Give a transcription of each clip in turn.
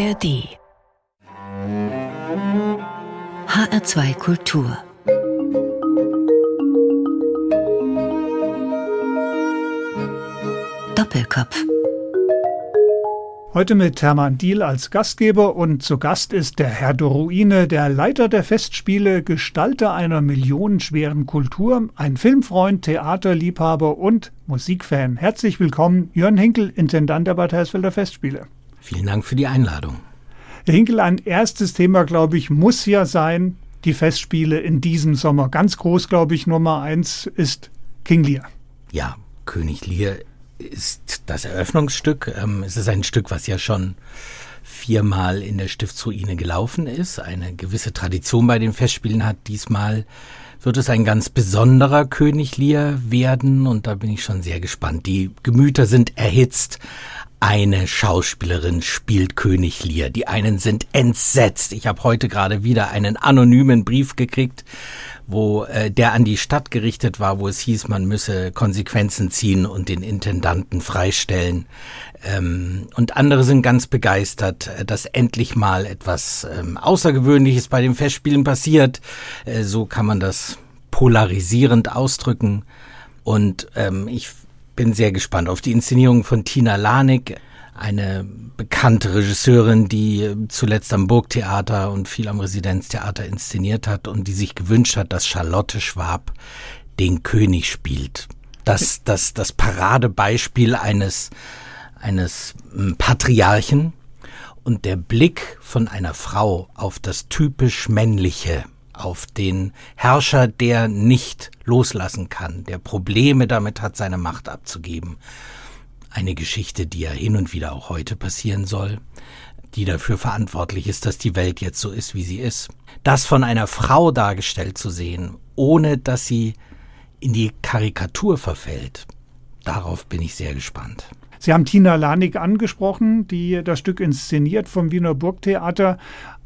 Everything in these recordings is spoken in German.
ARD HR2 Kultur Doppelkopf Heute mit Hermann Diel als Gastgeber und zu Gast ist der Herr Doruine, der Leiter der Festspiele, Gestalter einer millionenschweren Kultur, ein Filmfreund, Theaterliebhaber und Musikfan. Herzlich willkommen, Jörn Hinkel, Intendant der Bad Hersfelder Festspiele. Vielen Dank für die Einladung. Herr Hinkel, ein erstes Thema, glaube ich, muss ja sein, die Festspiele in diesem Sommer. Ganz groß, glaube ich, Nummer eins ist King Lear. Ja, König Lear ist das Eröffnungsstück. Ähm, es ist ein Stück, was ja schon viermal in der Stiftsruine gelaufen ist, eine gewisse Tradition bei den Festspielen hat. Diesmal wird es ein ganz besonderer König Lear werden und da bin ich schon sehr gespannt. Die Gemüter sind erhitzt. Eine Schauspielerin spielt König Lear. Die einen sind entsetzt. Ich habe heute gerade wieder einen anonymen Brief gekriegt wo äh, der an die Stadt gerichtet war, wo es hieß, man müsse Konsequenzen ziehen und den Intendanten freistellen. Ähm, und andere sind ganz begeistert, äh, dass endlich mal etwas ähm, Außergewöhnliches bei den Festspielen passiert. Äh, so kann man das polarisierend ausdrücken. Und ähm, ich bin sehr gespannt auf die Inszenierung von Tina Lanik eine bekannte Regisseurin, die zuletzt am Burgtheater und viel am Residenztheater inszeniert hat und die sich gewünscht hat, dass Charlotte Schwab den König spielt. Das, das, das Paradebeispiel eines, eines hm, Patriarchen und der Blick von einer Frau auf das typisch männliche, auf den Herrscher, der nicht loslassen kann, der Probleme damit hat, seine Macht abzugeben eine Geschichte, die ja hin und wieder auch heute passieren soll, die dafür verantwortlich ist, dass die Welt jetzt so ist, wie sie ist. Das von einer Frau dargestellt zu sehen, ohne dass sie in die Karikatur verfällt, darauf bin ich sehr gespannt. Sie haben Tina Lanik angesprochen, die das Stück inszeniert vom Wiener Burgtheater.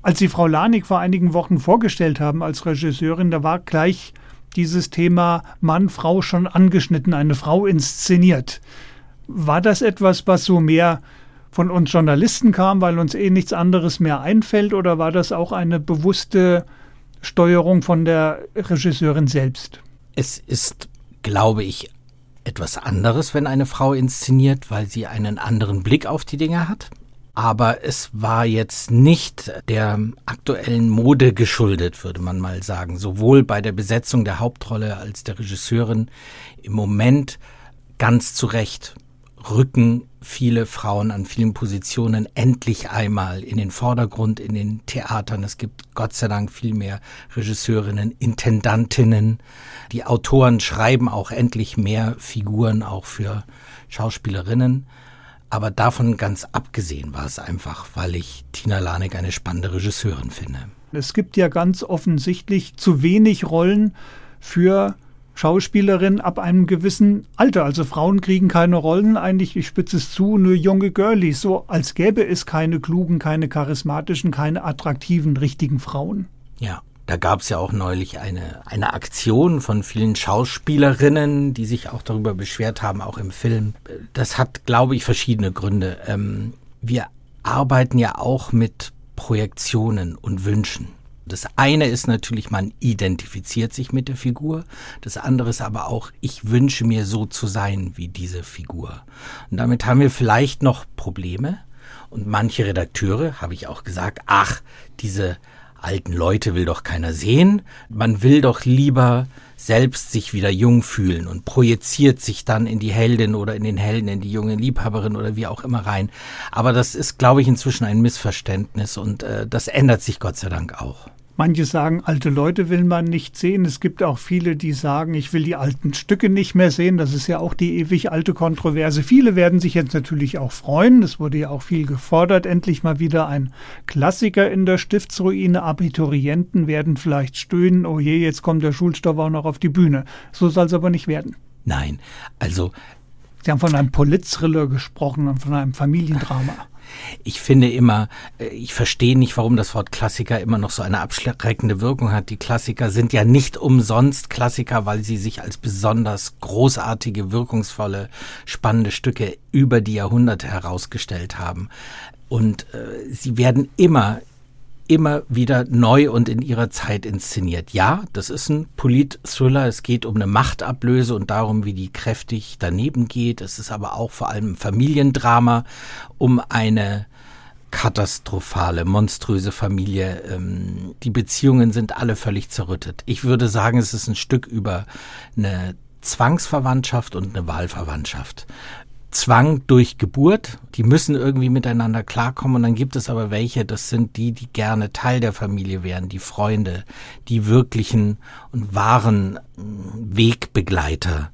Als Sie Frau Lanik vor einigen Wochen vorgestellt haben als Regisseurin, da war gleich dieses Thema Mann, Frau schon angeschnitten, eine Frau inszeniert. War das etwas, was so mehr von uns Journalisten kam, weil uns eh nichts anderes mehr einfällt, oder war das auch eine bewusste Steuerung von der Regisseurin selbst? Es ist, glaube ich, etwas anderes, wenn eine Frau inszeniert, weil sie einen anderen Blick auf die Dinge hat. Aber es war jetzt nicht der aktuellen Mode geschuldet, würde man mal sagen. Sowohl bei der Besetzung der Hauptrolle als der Regisseurin im Moment ganz zu Recht rücken viele Frauen an vielen Positionen endlich einmal in den Vordergrund in den Theatern. Es gibt Gott sei Dank viel mehr Regisseurinnen, Intendantinnen. Die Autoren schreiben auch endlich mehr Figuren auch für Schauspielerinnen. Aber davon ganz abgesehen war es einfach, weil ich Tina Lanek eine spannende Regisseurin finde. Es gibt ja ganz offensichtlich zu wenig Rollen für Schauspielerin ab einem gewissen Alter. Also Frauen kriegen keine Rollen, eigentlich, ich spitze es zu, nur junge Girlies, so als gäbe es keine klugen, keine charismatischen, keine attraktiven, richtigen Frauen. Ja. Da gab es ja auch neulich eine, eine Aktion von vielen Schauspielerinnen, die sich auch darüber beschwert haben, auch im Film. Das hat, glaube ich, verschiedene Gründe. Ähm, wir arbeiten ja auch mit Projektionen und Wünschen. Das eine ist natürlich, man identifiziert sich mit der Figur. Das andere ist aber auch, ich wünsche mir so zu sein wie diese Figur. Und damit haben wir vielleicht noch Probleme. Und manche Redakteure, habe ich auch gesagt, ach, diese alten Leute will doch keiner sehen. Man will doch lieber selbst sich wieder jung fühlen und projiziert sich dann in die Heldin oder in den Helden, in die junge Liebhaberin oder wie auch immer rein. Aber das ist, glaube ich, inzwischen ein Missverständnis und äh, das ändert sich Gott sei Dank auch. Manche sagen, alte Leute will man nicht sehen. Es gibt auch viele, die sagen, ich will die alten Stücke nicht mehr sehen. Das ist ja auch die ewig alte Kontroverse. Viele werden sich jetzt natürlich auch freuen. Es wurde ja auch viel gefordert. Endlich mal wieder ein Klassiker in der Stiftsruine. Abiturienten werden vielleicht stöhnen. Oh je, jetzt kommt der Schulstoff auch noch auf die Bühne. So soll es aber nicht werden. Nein, also. Sie haben von einem Polizthriller gesprochen und von einem Familiendrama. Ich finde immer, äh, ich verstehe nicht, warum das Wort Klassiker immer noch so eine abschreckende Wirkung hat. Die Klassiker sind ja nicht umsonst Klassiker, weil sie sich als besonders großartige, wirkungsvolle, spannende Stücke über die Jahrhunderte herausgestellt haben. Und äh, sie werden immer immer wieder neu und in ihrer Zeit inszeniert. Ja, das ist ein Polit-Thriller. Es geht um eine Machtablöse und darum, wie die kräftig daneben geht. Es ist aber auch vor allem ein Familiendrama um eine katastrophale, monströse Familie. Ähm, die Beziehungen sind alle völlig zerrüttet. Ich würde sagen, es ist ein Stück über eine Zwangsverwandtschaft und eine Wahlverwandtschaft. Zwang durch Geburt. Die müssen irgendwie miteinander klarkommen. Und dann gibt es aber welche, das sind die, die gerne Teil der Familie wären, die Freunde, die wirklichen und wahren mm, Wegbegleiter.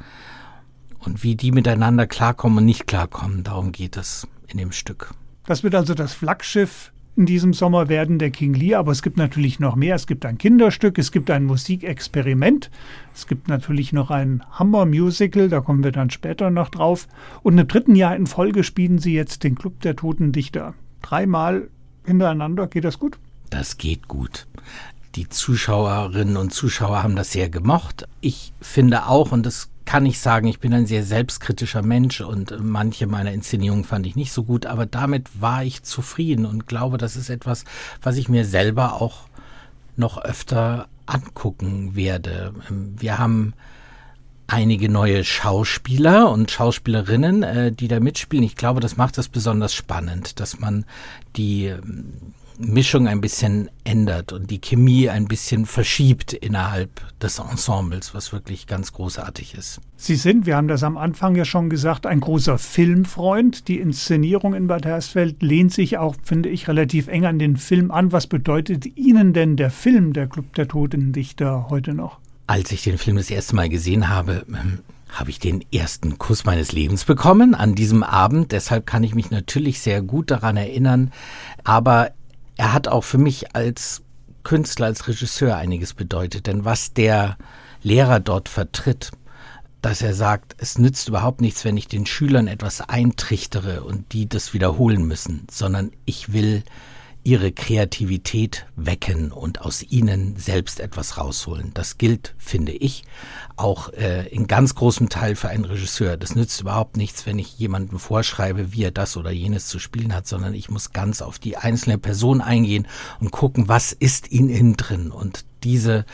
Und wie die miteinander klarkommen und nicht klarkommen, darum geht es in dem Stück. Das wird also das Flaggschiff in diesem Sommer werden, der King Lear. Aber es gibt natürlich noch mehr. Es gibt ein Kinderstück, es gibt ein Musikexperiment, es gibt natürlich noch ein Hammer-Musical, da kommen wir dann später noch drauf. Und im dritten Jahr in Folge spielen sie jetzt den Club der Toten Dichter. Dreimal hintereinander. Geht das gut? Das geht gut. Die Zuschauerinnen und Zuschauer haben das sehr gemocht. Ich finde auch, und das kann ich sagen, ich bin ein sehr selbstkritischer Mensch und manche meiner Inszenierungen fand ich nicht so gut, aber damit war ich zufrieden und glaube, das ist etwas, was ich mir selber auch noch öfter angucken werde. Wir haben einige neue Schauspieler und Schauspielerinnen, äh, die da mitspielen. Ich glaube, das macht es besonders spannend, dass man die Mischung ein bisschen ändert und die Chemie ein bisschen verschiebt innerhalb des Ensembles, was wirklich ganz großartig ist. Sie sind, wir haben das am Anfang ja schon gesagt, ein großer Filmfreund. Die Inszenierung in Bad Hersfeld lehnt sich auch, finde ich, relativ eng an den Film an. Was bedeutet Ihnen denn der Film, der Club der Toten Dichter, heute noch? Als ich den Film das erste Mal gesehen habe, ähm, habe ich den ersten Kuss meines Lebens bekommen an diesem Abend. Deshalb kann ich mich natürlich sehr gut daran erinnern. Aber er hat auch für mich als Künstler, als Regisseur einiges bedeutet. Denn was der Lehrer dort vertritt, dass er sagt, es nützt überhaupt nichts, wenn ich den Schülern etwas eintrichtere und die das wiederholen müssen, sondern ich will ihre Kreativität wecken und aus ihnen selbst etwas rausholen. Das gilt, finde ich, auch äh, in ganz großem Teil für einen Regisseur. Das nützt überhaupt nichts, wenn ich jemandem vorschreibe, wie er das oder jenes zu spielen hat, sondern ich muss ganz auf die einzelne Person eingehen und gucken, was ist in ihm drin und diese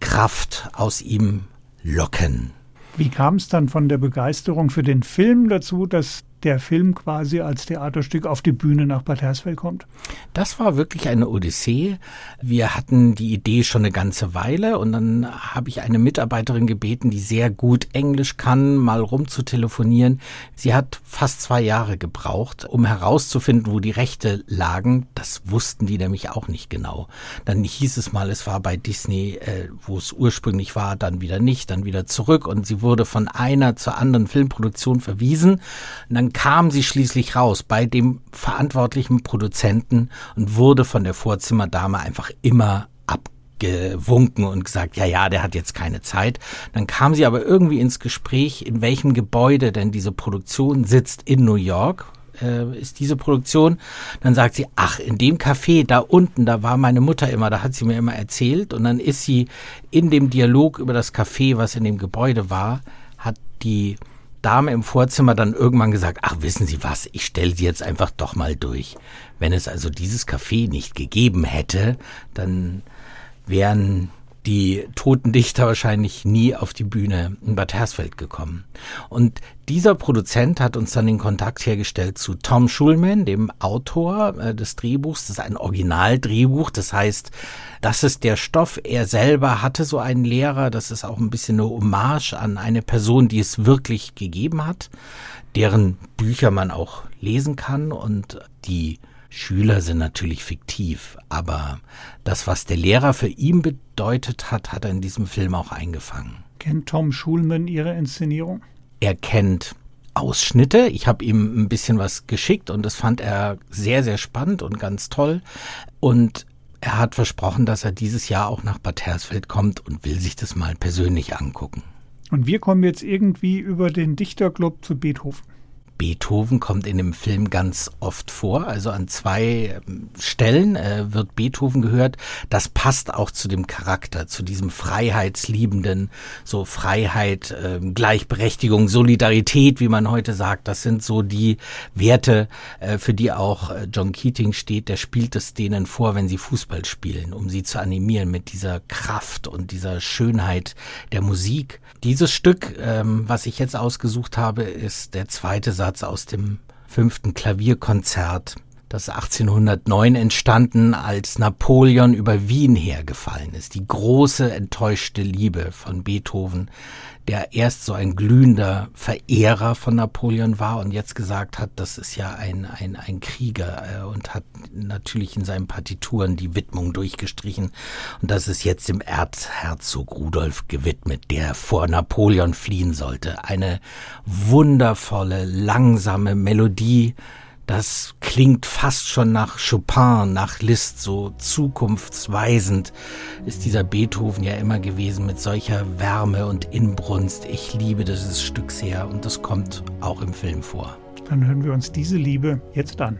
Kraft aus ihm locken. Wie kam es dann von der Begeisterung für den Film dazu, dass der Film quasi als Theaterstück auf die Bühne nach Bad Hersfeld kommt? Das war wirklich eine Odyssee. Wir hatten die Idee schon eine ganze Weile und dann habe ich eine Mitarbeiterin gebeten, die sehr gut Englisch kann, mal rumzutelefonieren. Sie hat fast zwei Jahre gebraucht, um herauszufinden, wo die Rechte lagen. Das wussten die nämlich auch nicht genau. Dann hieß es mal, es war bei Disney, äh, wo es ursprünglich war, dann wieder nicht, dann wieder zurück und sie wurde von einer zur anderen Filmproduktion verwiesen. Und dann kam sie schließlich raus bei dem verantwortlichen Produzenten und wurde von der Vorzimmerdame einfach immer abgewunken und gesagt, ja, ja, der hat jetzt keine Zeit. Dann kam sie aber irgendwie ins Gespräch, in welchem Gebäude denn diese Produktion sitzt in New York, äh, ist diese Produktion. Dann sagt sie, ach, in dem Café da unten, da war meine Mutter immer, da hat sie mir immer erzählt. Und dann ist sie in dem Dialog über das Café, was in dem Gebäude war, hat die Dame im Vorzimmer dann irgendwann gesagt, ach wissen Sie was, ich stelle sie jetzt einfach doch mal durch. Wenn es also dieses Café nicht gegeben hätte, dann wären die toten Dichter wahrscheinlich nie auf die Bühne in Bad Hersfeld gekommen. Und dieser Produzent hat uns dann den Kontakt hergestellt zu Tom Schulman, dem Autor äh, des Drehbuchs. Das ist ein Originaldrehbuch. Das heißt, das ist der Stoff. Er selber hatte so einen Lehrer. Das ist auch ein bisschen eine Hommage an eine Person, die es wirklich gegeben hat, deren Bücher man auch lesen kann und die Schüler sind natürlich fiktiv, aber das, was der Lehrer für ihn bedeutet hat, hat er in diesem Film auch eingefangen. Kennt Tom Schulman Ihre Inszenierung? Er kennt Ausschnitte. Ich habe ihm ein bisschen was geschickt und das fand er sehr, sehr spannend und ganz toll. Und er hat versprochen, dass er dieses Jahr auch nach Bad Hersfeld kommt und will sich das mal persönlich angucken. Und wir kommen jetzt irgendwie über den Dichterclub zu Beethoven. Beethoven kommt in dem Film ganz oft vor. Also an zwei ähm, Stellen äh, wird Beethoven gehört. Das passt auch zu dem Charakter, zu diesem Freiheitsliebenden, so Freiheit, äh, Gleichberechtigung, Solidarität, wie man heute sagt. Das sind so die Werte, äh, für die auch äh, John Keating steht. Der spielt es denen vor, wenn sie Fußball spielen, um sie zu animieren mit dieser Kraft und dieser Schönheit der Musik. Dieses Stück, ähm, was ich jetzt ausgesucht habe, ist der zweite Satz aus dem fünften Klavierkonzert, das 1809 entstanden, als Napoleon über Wien hergefallen ist. Die große enttäuschte Liebe von Beethoven, der erst so ein glühender Verehrer von Napoleon war und jetzt gesagt hat, das ist ja ein, ein, ein Krieger äh, und hat natürlich in seinen Partituren die Widmung durchgestrichen. Und das ist jetzt dem Erzherzog Rudolf gewidmet, der vor Napoleon fliehen sollte. Eine wundervolle, langsame Melodie, das klingt fast schon nach Chopin, nach Liszt, so zukunftsweisend ist dieser Beethoven ja immer gewesen mit solcher Wärme und Inbrunst. Ich liebe dieses Stück sehr und das kommt auch im Film vor. Dann hören wir uns diese Liebe jetzt an.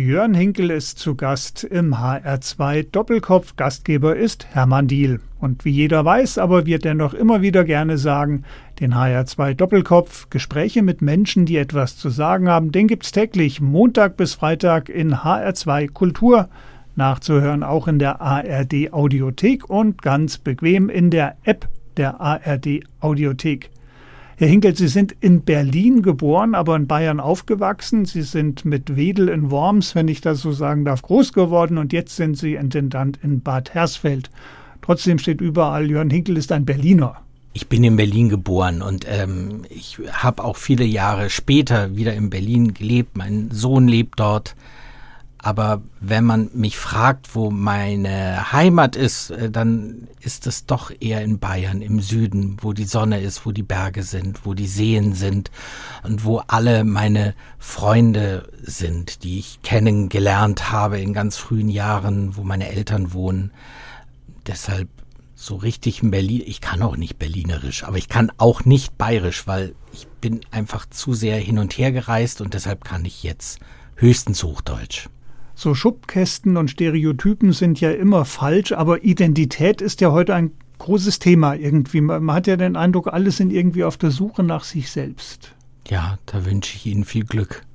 Jörn Hinkel ist zu Gast im HR2 Doppelkopf. Gastgeber ist Hermann Diel. Und wie jeder weiß, aber wir dennoch immer wieder gerne sagen, den HR2 Doppelkopf, Gespräche mit Menschen, die etwas zu sagen haben, den gibt's täglich Montag bis Freitag in HR2 Kultur. Nachzuhören auch in der ARD Audiothek und ganz bequem in der App der ARD Audiothek. Herr Hinkel, Sie sind in Berlin geboren, aber in Bayern aufgewachsen. Sie sind mit Wedel in Worms, wenn ich das so sagen darf, groß geworden und jetzt sind Sie Intendant in Bad Hersfeld. Trotzdem steht überall, Jörn Hinkel ist ein Berliner. Ich bin in Berlin geboren und ähm, ich habe auch viele Jahre später wieder in Berlin gelebt. Mein Sohn lebt dort. Aber wenn man mich fragt, wo meine Heimat ist, äh, dann ist es doch eher in Bayern, im Süden, wo die Sonne ist, wo die Berge sind, wo die Seen sind und wo alle meine Freunde sind, die ich kennengelernt habe in ganz frühen Jahren, wo meine Eltern wohnen. Deshalb so richtig in Berlin, ich kann auch nicht berlinerisch, aber ich kann auch nicht bayerisch, weil ich bin einfach zu sehr hin und her gereist und deshalb kann ich jetzt höchstens Hochdeutsch. So Schubkästen und Stereotypen sind ja immer falsch, aber Identität ist ja heute ein großes Thema irgendwie. Man hat ja den Eindruck, alle sind irgendwie auf der Suche nach sich selbst. Ja, da wünsche ich Ihnen viel Glück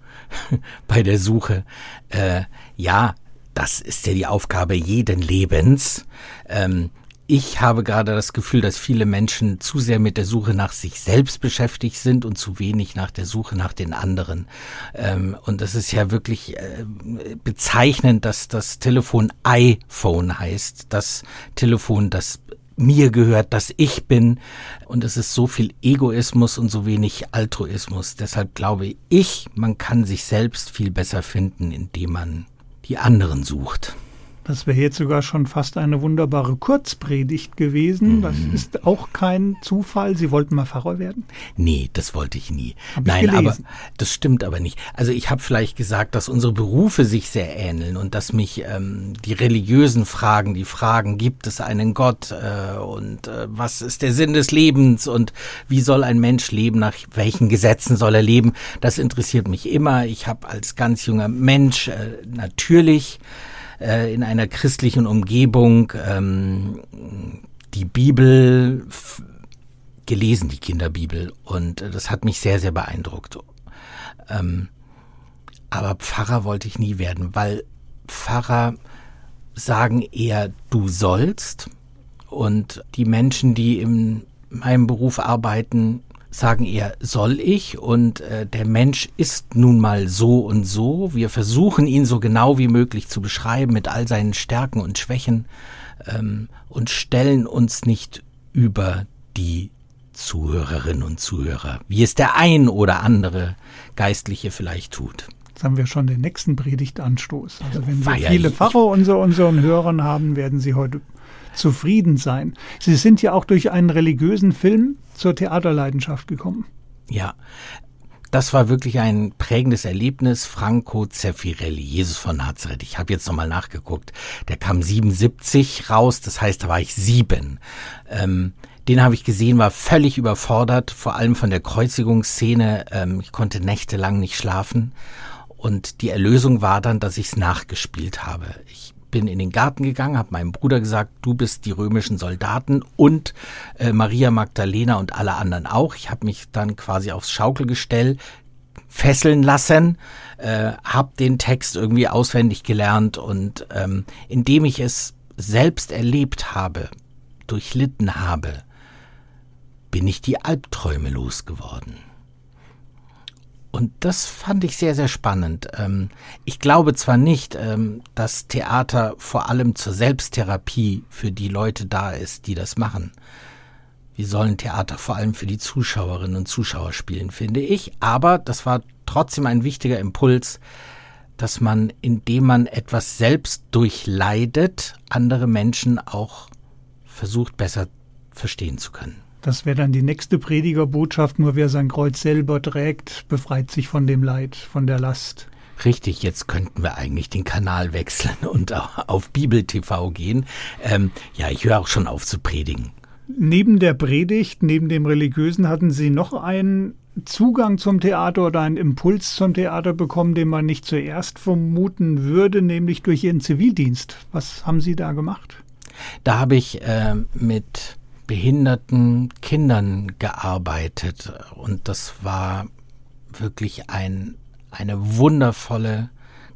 bei der Suche. Äh, ja, das ist ja die Aufgabe jeden Lebens. Ähm, ich habe gerade das Gefühl, dass viele Menschen zu sehr mit der Suche nach sich selbst beschäftigt sind und zu wenig nach der Suche nach den anderen. Ähm, und das ist ja wirklich äh, bezeichnend, dass das Telefon iPhone heißt. Das Telefon, das mir gehört, dass ich bin. Und es ist so viel Egoismus und so wenig Altruismus. Deshalb glaube ich, man kann sich selbst viel besser finden, indem man die anderen sucht. Das wäre jetzt sogar schon fast eine wunderbare Kurzpredigt gewesen. Das mhm. ist auch kein Zufall. Sie wollten mal Pfarrer werden? Nee, das wollte ich nie. Hab Nein, ich aber das stimmt aber nicht. Also ich habe vielleicht gesagt, dass unsere Berufe sich sehr ähneln und dass mich ähm, die religiösen Fragen, die Fragen, gibt es einen Gott äh, und äh, was ist der Sinn des Lebens und wie soll ein Mensch leben, nach welchen Gesetzen soll er leben, das interessiert mich immer. Ich habe als ganz junger Mensch äh, natürlich äh, in einer christlichen Umgebung ähm, die Bibel gelesen, die Kinderbibel. Und äh, das hat mich sehr, sehr beeindruckt. Ähm, aber Pfarrer wollte ich nie werden, weil Pfarrer sagen eher, du sollst. Und die Menschen, die in meinem Beruf arbeiten, sagen eher soll ich und äh, der Mensch ist nun mal so und so. Wir versuchen ihn so genau wie möglich zu beschreiben mit all seinen Stärken und Schwächen ähm, und stellen uns nicht über die Zuhörerinnen und Zuhörer, wie es der ein oder andere Geistliche vielleicht tut. Jetzt haben wir schon den nächsten Predigtanstoß. Also wenn wir viele Pfarrer unter unseren Hörern haben, werden sie heute zufrieden sein. Sie sind ja auch durch einen religiösen Film zur Theaterleidenschaft gekommen. Ja, das war wirklich ein prägendes Erlebnis. Franco Zeffirelli, Jesus von Nazareth. Ich habe jetzt nochmal nachgeguckt. Der kam 77 raus, das heißt, da war ich sieben. Ähm, den habe ich gesehen, war völlig überfordert, vor allem von der Kreuzigungsszene. Ähm, ich konnte nächtelang nicht schlafen. Und die Erlösung war dann, dass ich es nachgespielt habe. Ich bin in den Garten gegangen, habe meinem Bruder gesagt, du bist die römischen Soldaten und äh, Maria Magdalena und alle anderen auch. Ich habe mich dann quasi aufs Schaukelgestell fesseln lassen, äh, habe den Text irgendwie auswendig gelernt und ähm, indem ich es selbst erlebt habe, durchlitten habe, bin ich die Albträume losgeworden. Und das fand ich sehr, sehr spannend. Ähm, ich glaube zwar nicht, ähm, dass Theater vor allem zur Selbsttherapie für die Leute da ist, die das machen. Wir sollen Theater vor allem für die Zuschauerinnen und Zuschauer spielen, finde ich. Aber das war trotzdem ein wichtiger Impuls, dass man, indem man etwas selbst durchleidet, andere Menschen auch versucht besser verstehen zu können. Das wäre dann die nächste Predigerbotschaft, nur wer sein Kreuz selber trägt, befreit sich von dem Leid, von der Last. Richtig, jetzt könnten wir eigentlich den Kanal wechseln und auf Bibel TV gehen. Ähm, ja, ich höre auch schon auf zu predigen. Neben der Predigt, neben dem Religiösen, hatten Sie noch einen Zugang zum Theater oder einen Impuls zum Theater bekommen, den man nicht zuerst vermuten würde, nämlich durch Ihren Zivildienst. Was haben Sie da gemacht? Da habe ich äh, mit behinderten Kindern gearbeitet. Und das war wirklich ein, eine wundervolle,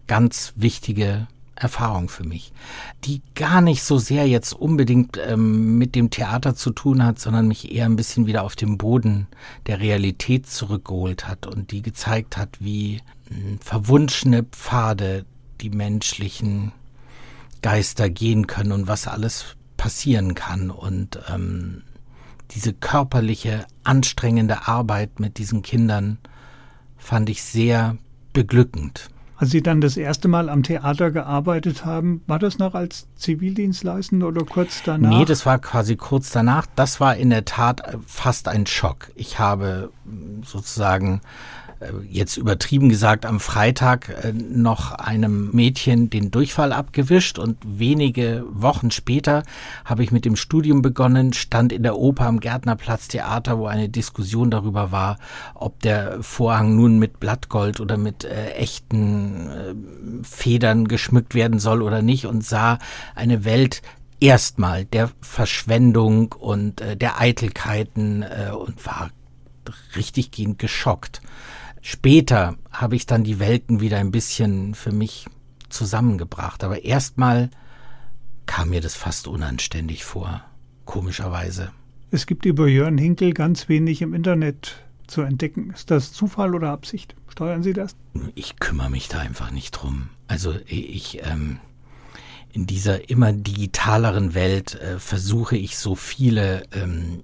ganz wichtige Erfahrung für mich, die gar nicht so sehr jetzt unbedingt ähm, mit dem Theater zu tun hat, sondern mich eher ein bisschen wieder auf den Boden der Realität zurückgeholt hat und die gezeigt hat, wie hm, verwunschene Pfade die menschlichen Geister gehen können und was alles passieren kann und ähm, diese körperliche, anstrengende Arbeit mit diesen Kindern fand ich sehr beglückend. Als Sie dann das erste Mal am Theater gearbeitet haben, war das noch als Zivildienstleistender oder kurz danach? Nee, das war quasi kurz danach. Das war in der Tat fast ein Schock. Ich habe sozusagen äh, jetzt übertrieben gesagt, am Freitag äh, noch einem Mädchen den Durchfall abgewischt und wenige Wochen später habe ich mit dem Studium begonnen, stand in der Oper am Gärtnerplatz Theater, wo eine Diskussion darüber war, ob der Vorhang nun mit Blattgold oder mit äh, echten äh, Federn geschmückt werden soll oder nicht und sah eine Welt erstmal der Verschwendung und äh, der Eitelkeiten äh, und war richtig gehend geschockt. Später habe ich dann die Welten wieder ein bisschen für mich zusammengebracht. Aber erstmal kam mir das fast unanständig vor, komischerweise. Es gibt über Jörn Hinkel ganz wenig im Internet zu entdecken. Ist das Zufall oder Absicht? Steuern Sie das? Ich kümmere mich da einfach nicht drum. Also ich, ähm, in dieser immer digitaleren Welt äh, versuche ich so viele ähm,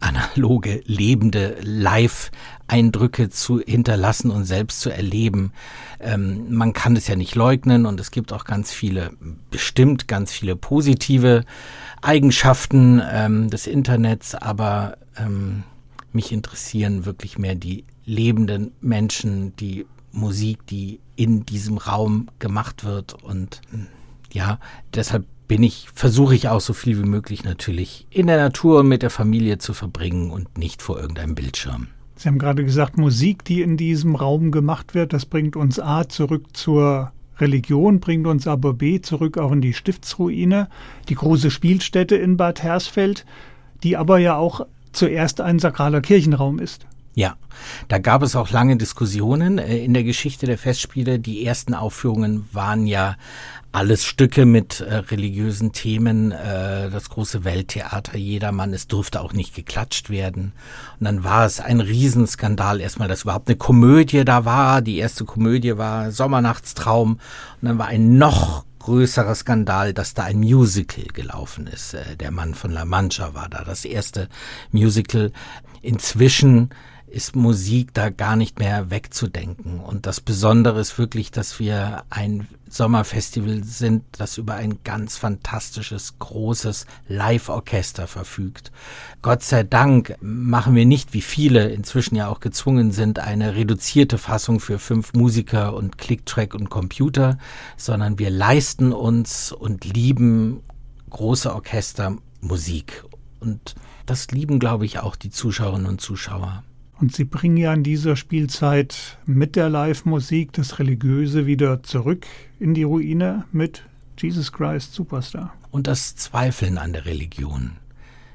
analoge, lebende Live-Eindrücke zu hinterlassen und selbst zu erleben. Ähm, man kann es ja nicht leugnen und es gibt auch ganz viele, bestimmt ganz viele positive Eigenschaften ähm, des Internets, aber ähm, mich interessieren wirklich mehr die lebenden Menschen, die Musik, die in diesem Raum gemacht wird und ja, deshalb bin ich, versuche ich auch so viel wie möglich natürlich in der Natur und mit der Familie zu verbringen und nicht vor irgendeinem Bildschirm. Sie haben gerade gesagt, Musik, die in diesem Raum gemacht wird, das bringt uns A zurück zur Religion, bringt uns aber B zurück auch in die Stiftsruine, die große Spielstätte in Bad Hersfeld, die aber ja auch zuerst ein sakraler Kirchenraum ist. Ja, da gab es auch lange Diskussionen äh, in der Geschichte der Festspiele. Die ersten Aufführungen waren ja alles Stücke mit äh, religiösen Themen, äh, das große Welttheater, jedermann, es durfte auch nicht geklatscht werden. Und dann war es ein Riesenskandal erstmal, dass überhaupt eine Komödie da war. Die erste Komödie war Sommernachtstraum. Und dann war ein noch größerer Skandal, dass da ein Musical gelaufen ist. Der Mann von La Mancha war da, das erste Musical. Inzwischen ist Musik da gar nicht mehr wegzudenken. Und das Besondere ist wirklich, dass wir ein Sommerfestival sind, das über ein ganz fantastisches, großes Live-Orchester verfügt. Gott sei Dank machen wir nicht, wie viele inzwischen ja auch gezwungen sind, eine reduzierte Fassung für fünf Musiker und Clicktrack und Computer, sondern wir leisten uns und lieben große Orchester Musik. Und das lieben, glaube ich, auch die Zuschauerinnen und Zuschauer. Und sie bringen ja in dieser Spielzeit mit der Live-Musik das Religiöse wieder zurück in die Ruine mit Jesus Christ Superstar. Und das Zweifeln an der Religion.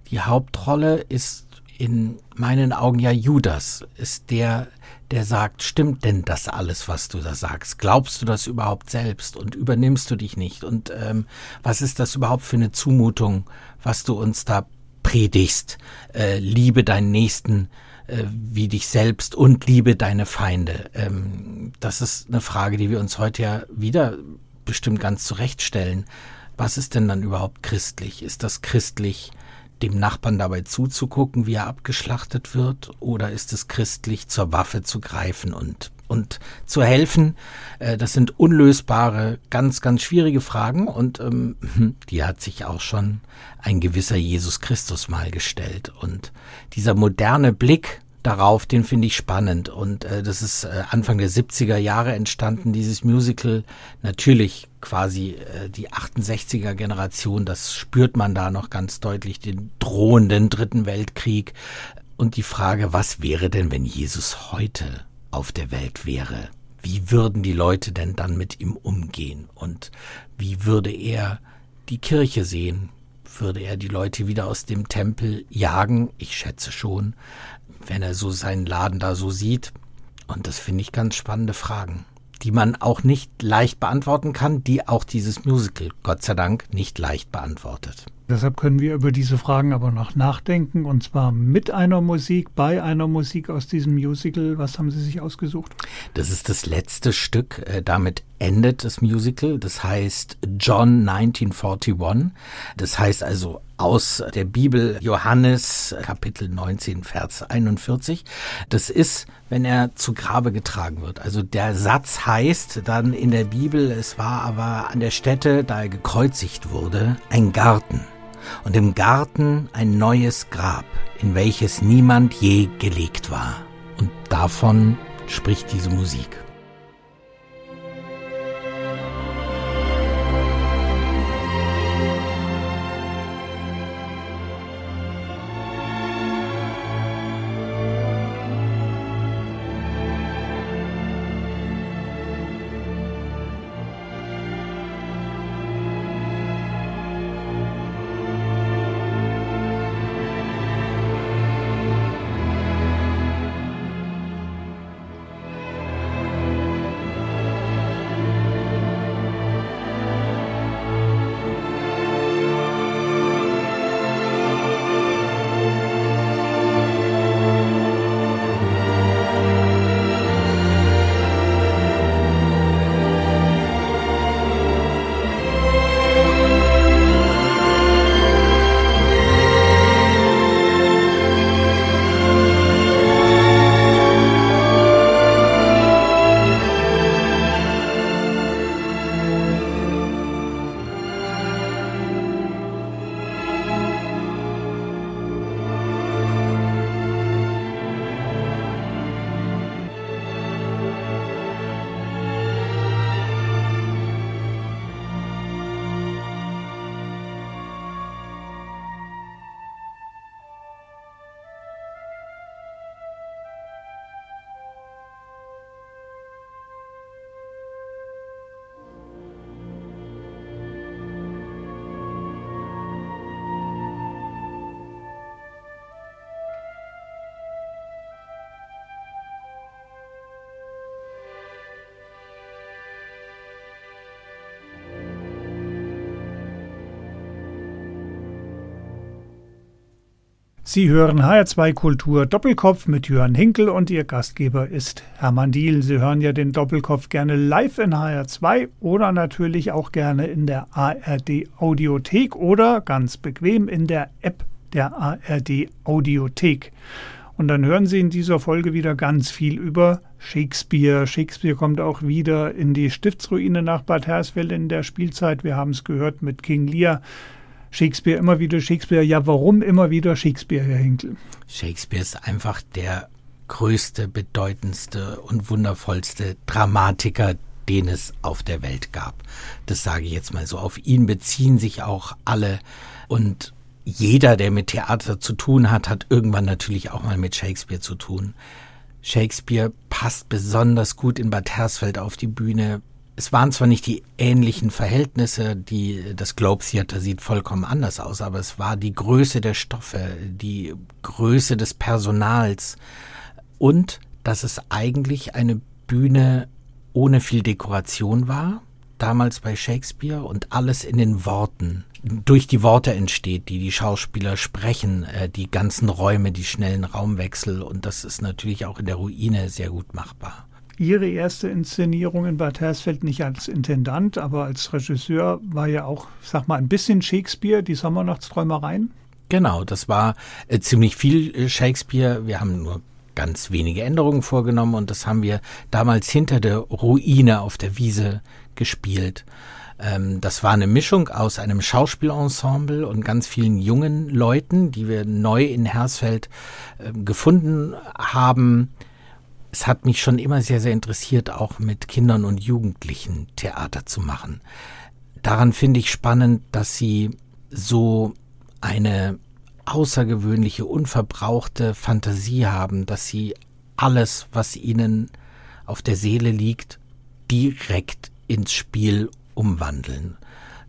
Die Hauptrolle ist in meinen Augen ja Judas, ist der, der sagt, stimmt denn das alles, was du da sagst? Glaubst du das überhaupt selbst und übernimmst du dich nicht? Und ähm, was ist das überhaupt für eine Zumutung, was du uns da predigst? Äh, liebe deinen Nächsten wie dich selbst und liebe deine Feinde. Ähm, das ist eine Frage, die wir uns heute ja wieder bestimmt ganz zurecht stellen. Was ist denn dann überhaupt christlich? Ist das christlich, dem Nachbarn dabei zuzugucken, wie er abgeschlachtet wird? Oder ist es christlich, zur Waffe zu greifen und und zu helfen. Äh, das sind unlösbare, ganz, ganz schwierige Fragen und ähm, die hat sich auch schon ein gewisser Jesus Christus mal gestellt. Und dieser moderne Blick darauf, den finde ich spannend. Und äh, das ist äh, Anfang der 70er Jahre entstanden, dieses Musical. Natürlich quasi äh, die 68er Generation, das spürt man da noch ganz deutlich, den drohenden Dritten Weltkrieg. Und die Frage, was wäre denn, wenn Jesus heute auf der Welt wäre? Wie würden die Leute denn dann mit ihm umgehen? Und wie würde er die Kirche sehen? Würde er die Leute wieder aus dem Tempel jagen? Ich schätze schon wenn er so seinen Laden da so sieht. Und das finde ich ganz spannende Fragen, die man auch nicht leicht beantworten kann, die auch dieses Musical, Gott sei Dank, nicht leicht beantwortet. Deshalb können wir über diese Fragen aber noch nachdenken und zwar mit einer Musik, bei einer Musik aus diesem Musical. Was haben Sie sich ausgesucht? Das ist das letzte Stück. Äh, damit endet das Musical. Das heißt John 1941. Das heißt also aus der Bibel Johannes Kapitel 19 Vers 41. Das ist, wenn er zu Grabe getragen wird. Also der Satz heißt dann in der Bibel, es war aber an der Stätte, da er gekreuzigt wurde, ein Garten und im Garten ein neues Grab, in welches niemand je gelegt war. Und davon spricht diese Musik. Sie hören HR2 Kultur Doppelkopf mit Jörn Hinkel und Ihr Gastgeber ist Hermann Diel. Sie hören ja den Doppelkopf gerne live in HR2 oder natürlich auch gerne in der ARD Audiothek oder ganz bequem in der App der ARD Audiothek. Und dann hören Sie in dieser Folge wieder ganz viel über Shakespeare. Shakespeare kommt auch wieder in die Stiftsruine nach Bad Hersfeld in der Spielzeit. Wir haben es gehört mit King Lear. Shakespeare immer wieder Shakespeare. Ja, warum immer wieder Shakespeare, Herr Hinkel? Shakespeare ist einfach der größte, bedeutendste und wundervollste Dramatiker, den es auf der Welt gab. Das sage ich jetzt mal so. Auf ihn beziehen sich auch alle. Und jeder, der mit Theater zu tun hat, hat irgendwann natürlich auch mal mit Shakespeare zu tun. Shakespeare passt besonders gut in Bad Hersfeld auf die Bühne. Es waren zwar nicht die ähnlichen Verhältnisse, die das Globe Theater sieht vollkommen anders aus, aber es war die Größe der Stoffe, die Größe des Personals und dass es eigentlich eine Bühne ohne viel Dekoration war, damals bei Shakespeare und alles in den Worten durch die Worte entsteht, die die Schauspieler sprechen, äh, die ganzen Räume, die schnellen Raumwechsel und das ist natürlich auch in der Ruine sehr gut machbar. Ihre erste Inszenierung in Bad Hersfeld nicht als Intendant, aber als Regisseur war ja auch, sag mal, ein bisschen Shakespeare, die Sommernachtsträumereien. Genau, das war äh, ziemlich viel äh, Shakespeare. Wir haben nur ganz wenige Änderungen vorgenommen und das haben wir damals hinter der Ruine auf der Wiese gespielt. Ähm, das war eine Mischung aus einem Schauspielensemble und ganz vielen jungen Leuten, die wir neu in Hersfeld äh, gefunden haben. Es hat mich schon immer sehr, sehr interessiert, auch mit Kindern und Jugendlichen Theater zu machen. Daran finde ich spannend, dass sie so eine außergewöhnliche, unverbrauchte Fantasie haben, dass sie alles, was ihnen auf der Seele liegt, direkt ins Spiel umwandeln.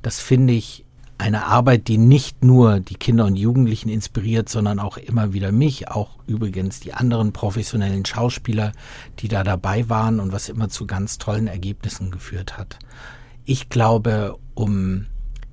Das finde ich eine Arbeit, die nicht nur die Kinder und Jugendlichen inspiriert, sondern auch immer wieder mich, auch übrigens die anderen professionellen Schauspieler, die da dabei waren und was immer zu ganz tollen Ergebnissen geführt hat. Ich glaube, um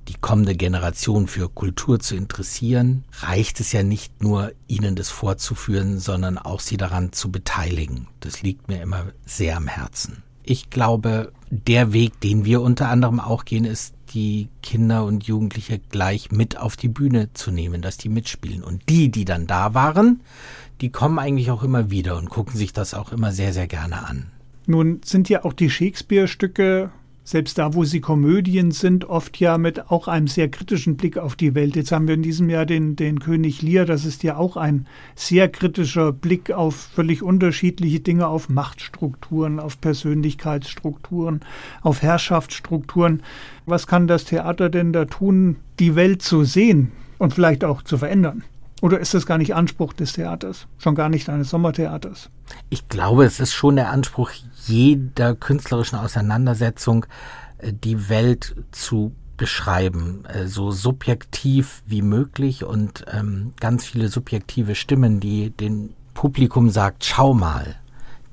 die kommende Generation für Kultur zu interessieren, reicht es ja nicht nur, ihnen das vorzuführen, sondern auch sie daran zu beteiligen. Das liegt mir immer sehr am Herzen. Ich glaube, der Weg, den wir unter anderem auch gehen, ist, die Kinder und Jugendliche gleich mit auf die Bühne zu nehmen, dass die mitspielen. Und die, die dann da waren, die kommen eigentlich auch immer wieder und gucken sich das auch immer sehr, sehr gerne an. Nun sind ja auch die Shakespeare-Stücke selbst da, wo sie Komödien sind, oft ja mit auch einem sehr kritischen Blick auf die Welt. Jetzt haben wir in diesem Jahr den, den König Lear, das ist ja auch ein sehr kritischer Blick auf völlig unterschiedliche Dinge, auf Machtstrukturen, auf Persönlichkeitsstrukturen, auf Herrschaftsstrukturen. Was kann das Theater denn da tun, die Welt zu sehen und vielleicht auch zu verändern? Oder ist das gar nicht Anspruch des Theaters, schon gar nicht eines Sommertheaters? Ich glaube, es ist schon der Anspruch jeder künstlerischen Auseinandersetzung, äh, die Welt zu beschreiben, äh, so subjektiv wie möglich und ähm, ganz viele subjektive Stimmen, die dem Publikum sagt, schau mal,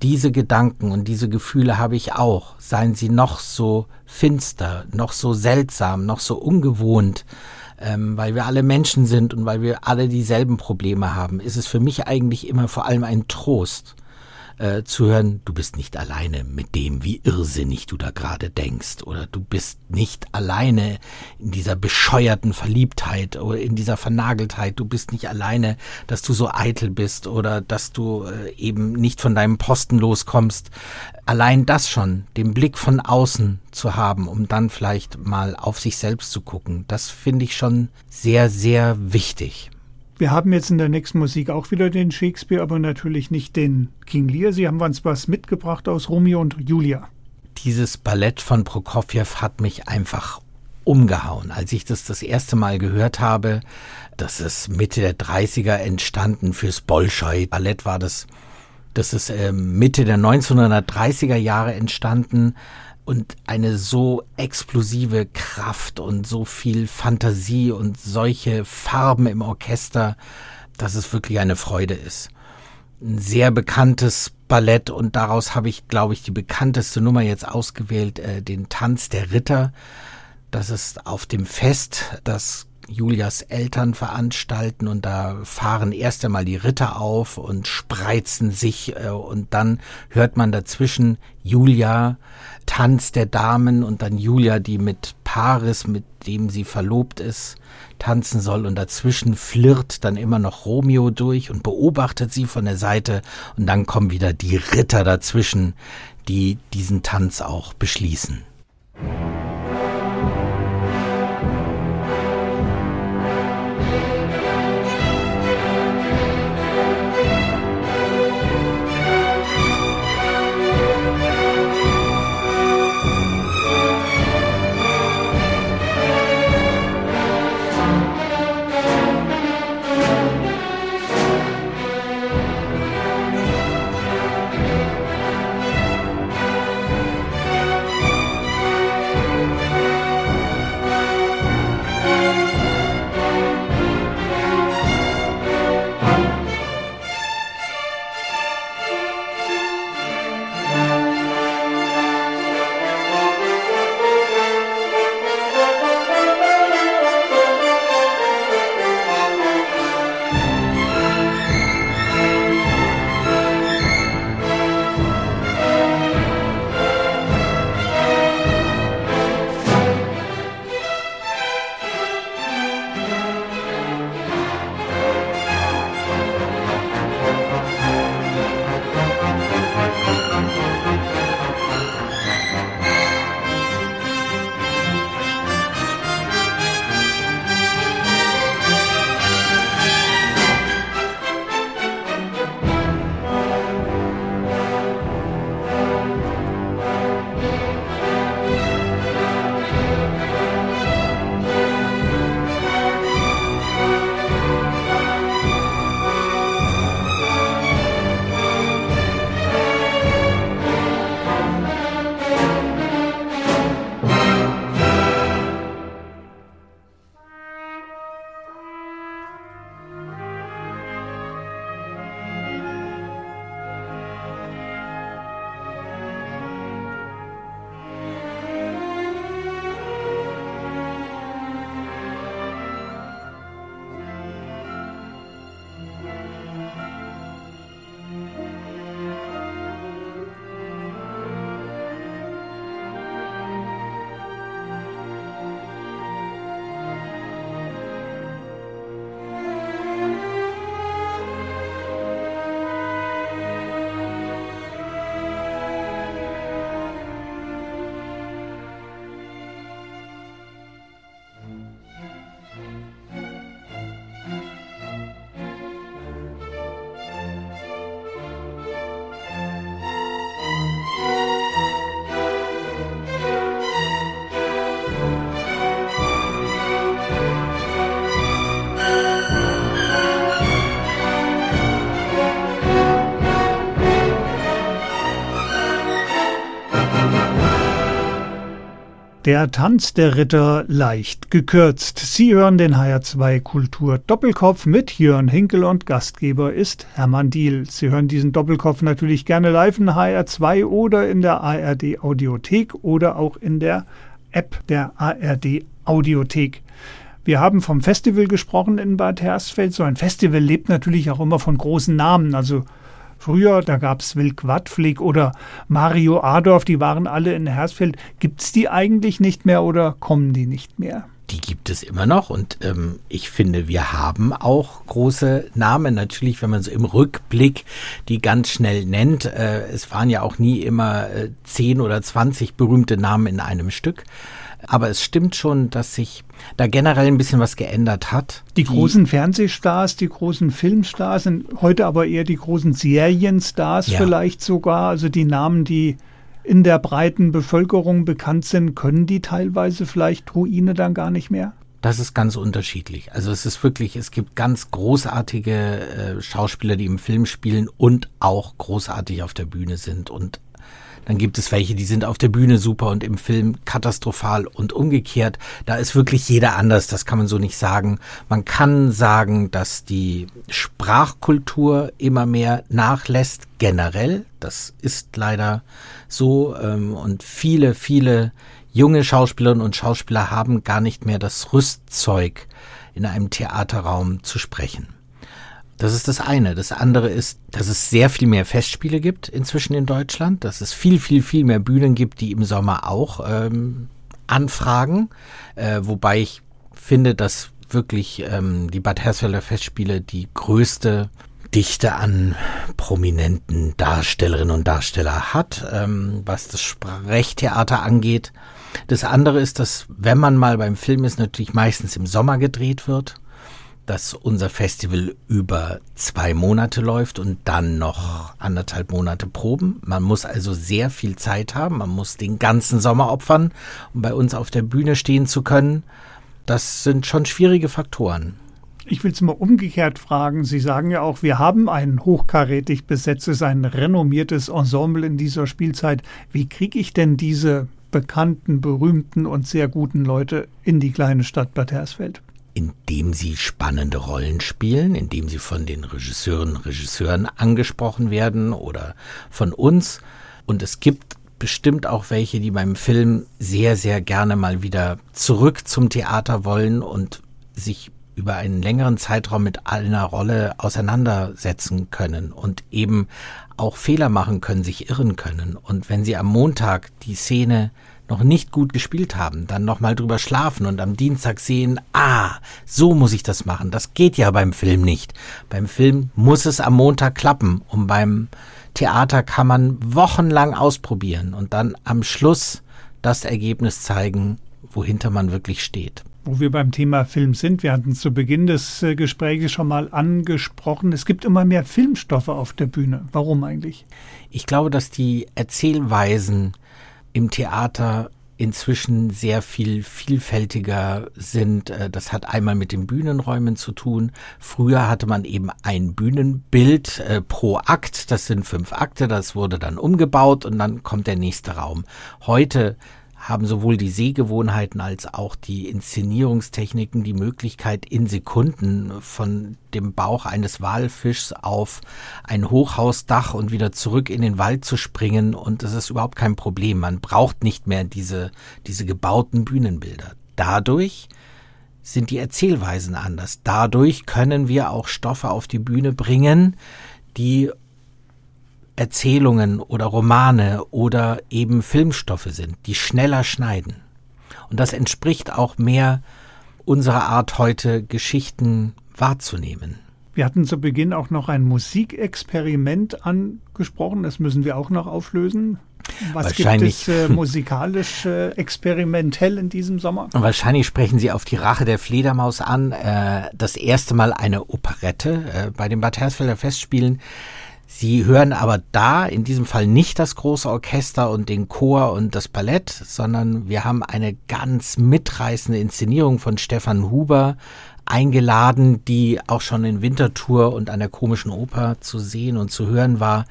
diese Gedanken und diese Gefühle habe ich auch, seien sie noch so finster, noch so seltsam, noch so ungewohnt, ähm, weil wir alle Menschen sind und weil wir alle dieselben Probleme haben, ist es für mich eigentlich immer vor allem ein Trost, äh, zu hören, du bist nicht alleine mit dem, wie irrsinnig du da gerade denkst, oder du bist nicht alleine in dieser bescheuerten Verliebtheit oder in dieser Vernageltheit, du bist nicht alleine, dass du so eitel bist oder dass du äh, eben nicht von deinem Posten loskommst. Allein das schon, den Blick von außen zu haben, um dann vielleicht mal auf sich selbst zu gucken, das finde ich schon sehr, sehr wichtig. Wir haben jetzt in der nächsten Musik auch wieder den Shakespeare, aber natürlich nicht den King Lear. Sie haben uns was mitgebracht aus Romeo und Julia. Dieses Ballett von Prokofjew hat mich einfach umgehauen. Als ich das das erste Mal gehört habe, das ist Mitte der 30er entstanden fürs Bolschoi. Ballett war das, das ist äh, Mitte der 1930er Jahre entstanden und eine so explosive Kraft und so viel Fantasie und solche Farben im Orchester, dass es wirklich eine Freude ist. Ein sehr bekanntes Ballett und daraus habe ich, glaube ich, die bekannteste Nummer jetzt ausgewählt, äh, den Tanz der Ritter. Das ist auf dem Fest, das Julias Eltern veranstalten und da fahren erst einmal die Ritter auf und spreizen sich äh, und dann hört man dazwischen Julia Tanz der Damen und dann Julia, die mit Paris, mit dem sie verlobt ist, tanzen soll und dazwischen flirrt dann immer noch Romeo durch und beobachtet sie von der Seite und dann kommen wieder die Ritter dazwischen, die diesen Tanz auch beschließen. Der Tanz der Ritter leicht gekürzt. Sie hören den HR2 Kultur Doppelkopf mit Jörn Hinkel und Gastgeber ist Hermann Diel. Sie hören diesen Doppelkopf natürlich gerne live in HR2 oder in der ARD Audiothek oder auch in der App der ARD Audiothek. Wir haben vom Festival gesprochen in Bad Hersfeld. So ein Festival lebt natürlich auch immer von großen Namen. Also Früher, da gab es Wilk Wattflick oder Mario Adorf, die waren alle in Hersfeld. Gibt es die eigentlich nicht mehr oder kommen die nicht mehr? die gibt es immer noch und ähm, ich finde, wir haben auch große Namen. Natürlich, wenn man so im Rückblick die ganz schnell nennt. Äh, es waren ja auch nie immer äh, 10 oder 20 berühmte Namen in einem Stück. Aber es stimmt schon, dass sich da generell ein bisschen was geändert hat. Die, die großen Fernsehstars, die großen Filmstars sind heute aber eher die großen Serienstars ja. vielleicht sogar. Also die Namen, die in der breiten Bevölkerung bekannt sind, können die teilweise vielleicht Ruine dann gar nicht mehr? Das ist ganz unterschiedlich. Also es ist wirklich, es gibt ganz großartige äh, Schauspieler, die im Film spielen und auch großartig auf der Bühne sind und Dann gibt es welche, die sind auf der Bühne super und im Film katastrophal und umgekehrt. Da ist wirklich jeder anders, das kann man so nicht sagen. Man kann sagen, dass die Sprachkultur immer mehr nachlässt, generell. Das ist leider so. Ähm, und viele, viele junge Schauspielerinnen und Schauspieler haben gar nicht mehr das Rüstzeug, in einem Theaterraum zu sprechen. Das ist das eine. Das andere ist, dass es sehr viel mehr Festspiele gibt inzwischen in Deutschland, dass es viel, viel, viel mehr Bühnen gibt, die im Sommer auch ähm, anfragen, äh, wobei ich finde, dass wirklich ähm, die Bad Hersfelder Festspiele die größte Dichte an prominenten Darstellerinnen und Darsteller hat, ähm, was das Sprechtheater angeht. Das andere ist, dass wenn man mal beim Film ist, natürlich meistens im Sommer gedreht wird dass unser Festival über zwei Monate läuft und dann noch anderthalb Monate proben. Man muss also sehr viel Zeit haben. Man muss den ganzen Sommer opfern, um bei uns auf der Bühne stehen zu können. Das sind schon schwierige Faktoren. Ich will es mal umgekehrt fragen. Sie sagen ja auch, wir haben ein hochkarätig besetztes, ein renommiertes Ensemble in dieser Spielzeit. Wie kriege ich denn diese bekannten, berühmten und sehr guten Leute in die kleine Stadt Bad Hersfeld? Indem sie spannende Rollen spielen, indem sie von den Regisseuren Regisseuren angesprochen werden oder von uns. Und es gibt bestimmt auch welche, die beim Film sehr, sehr gerne mal wieder zurück zum Theater wollen und sich über einen längeren Zeitraum mit einer Rolle auseinandersetzen können und eben auch Fehler machen können, sich irren können. Und wenn sie am Montag die Szene noch nicht gut gespielt haben, dann nochmal drüber schlafen und am Dienstag sehen, ah, so muss ich das machen. Das geht ja beim Film nicht. Beim Film muss es am Montag klappen und beim Theater kann man wochenlang ausprobieren und dann am Schluss das Ergebnis zeigen, wohinter man wirklich steht. Wo wir beim Thema Film sind, wir hatten zu Beginn des äh, Gesprächs schon mal angesprochen, es gibt immer mehr Filmstoffe auf der Bühne. Warum eigentlich? Ich glaube, dass die Erzählweisen im Theater inzwischen sehr viel vielfältiger sind. Äh, das hat einmal mit den Bühnenräumen zu tun. Früher hatte man eben ein Bühnenbild äh, pro Akt. Das sind fünf Akte. Das wurde dann umgebaut und dann kommt der nächste Raum. Heute haben sowohl die Sehgewohnheiten als auch die Inszenierungstechniken die Möglichkeit, in Sekunden von dem Bauch eines Walfischs auf ein Hochhausdach und wieder zurück in den Wald zu springen. Und das ist überhaupt kein Problem. Man braucht nicht mehr diese, diese gebauten Bühnenbilder. Dadurch sind die Erzählweisen anders. Dadurch können wir auch Stoffe auf die Bühne bringen, die Erzählungen oder Romane oder eben Filmstoffe sind, die schneller schneiden. Und das entspricht auch mehr unserer Art heute, Geschichten wahrzunehmen. Wir hatten zu Beginn auch noch ein Musikexperiment angesprochen, das müssen wir auch noch auflösen. Was gibt es äh, musikalisch äh, experimentell in diesem Sommer? Wahrscheinlich sprechen Sie auf die Rache der Fledermaus an. Äh, das erste Mal eine Operette äh, bei den Bad Hersfelder Festspielen. Sie hören aber da in diesem Fall nicht das große Orchester und den Chor und das Ballett, sondern wir haben eine ganz mitreißende Inszenierung von Stefan Huber eingeladen, die auch schon in Winterthur und an der komischen Oper zu sehen und zu hören war,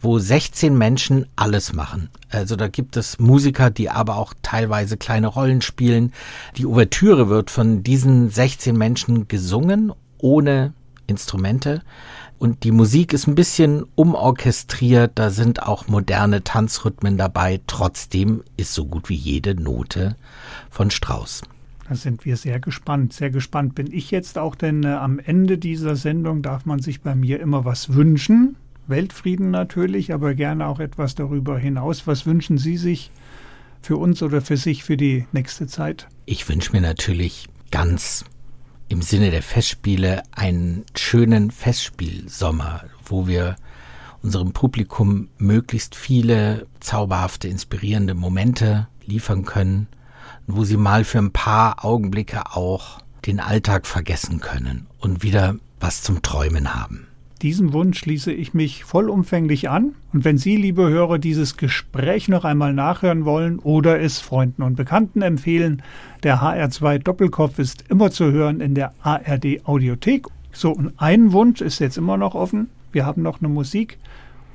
wo 16 Menschen alles machen. Also da gibt es Musiker, die aber auch teilweise kleine Rollen spielen. Die Ouvertüre wird von diesen 16 Menschen gesungen, ohne Instrumente. Und die Musik ist ein bisschen umorchestriert, da sind auch moderne Tanzrhythmen dabei. Trotzdem ist so gut wie jede Note von Strauss. Da sind wir sehr gespannt. Sehr gespannt bin ich jetzt auch, denn äh, am Ende dieser Sendung darf man sich bei mir immer was wünschen. Weltfrieden natürlich, aber gerne auch etwas darüber hinaus. Was wünschen Sie sich für uns oder für sich für die nächste Zeit? Ich wünsche mir natürlich ganz im Sinne der Festspiele einen schönen Festspielsommer, wo wir unserem Publikum möglichst viele zauberhafte, inspirierende Momente liefern können, wo sie mal für ein paar Augenblicke auch den Alltag vergessen können und wieder was zum Träumen haben. Diesem Wunsch schließe ich mich vollumfänglich an. Und wenn Sie, liebe Hörer, dieses Gespräch noch einmal nachhören wollen oder es Freunden und Bekannten empfehlen, der HR2 Doppelkopf ist immer zu hören in der ARD Audiothek. So, und ein Wunsch ist jetzt immer noch offen. Wir haben noch eine Musik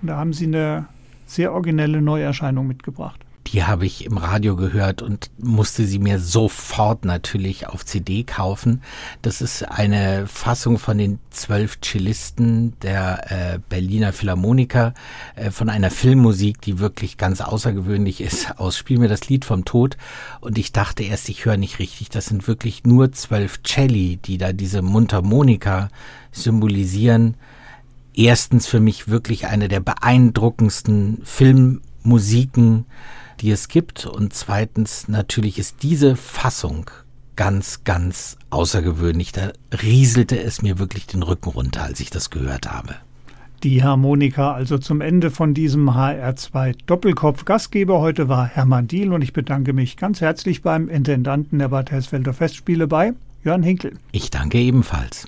und da haben Sie eine sehr originelle Neuerscheinung mitgebracht die habe ich im Radio gehört und musste sie mir sofort natürlich auf CD kaufen. Das ist eine Fassung von den zwölf Cellisten der äh, Berliner Philharmoniker äh, von einer Filmmusik, die wirklich ganz außergewöhnlich ist. Aus Spiel mir das Lied vom Tod. Und ich dachte erst, ich höre nicht richtig. Das sind wirklich nur zwölf Celli, die da diese Mundharmonika symbolisieren. Erstens für mich wirklich eine der beeindruckendsten Filmmusiken die es gibt. Und zweitens, natürlich ist diese Fassung ganz, ganz außergewöhnlich. Da rieselte es mir wirklich den Rücken runter, als ich das gehört habe. Die Harmonika also zum Ende von diesem HR2 Doppelkopf. Gastgeber heute war Hermann Diel und ich bedanke mich ganz herzlich beim Intendanten der Bad Hersfelder Festspiele bei Jörn Hinkel. Ich danke ebenfalls.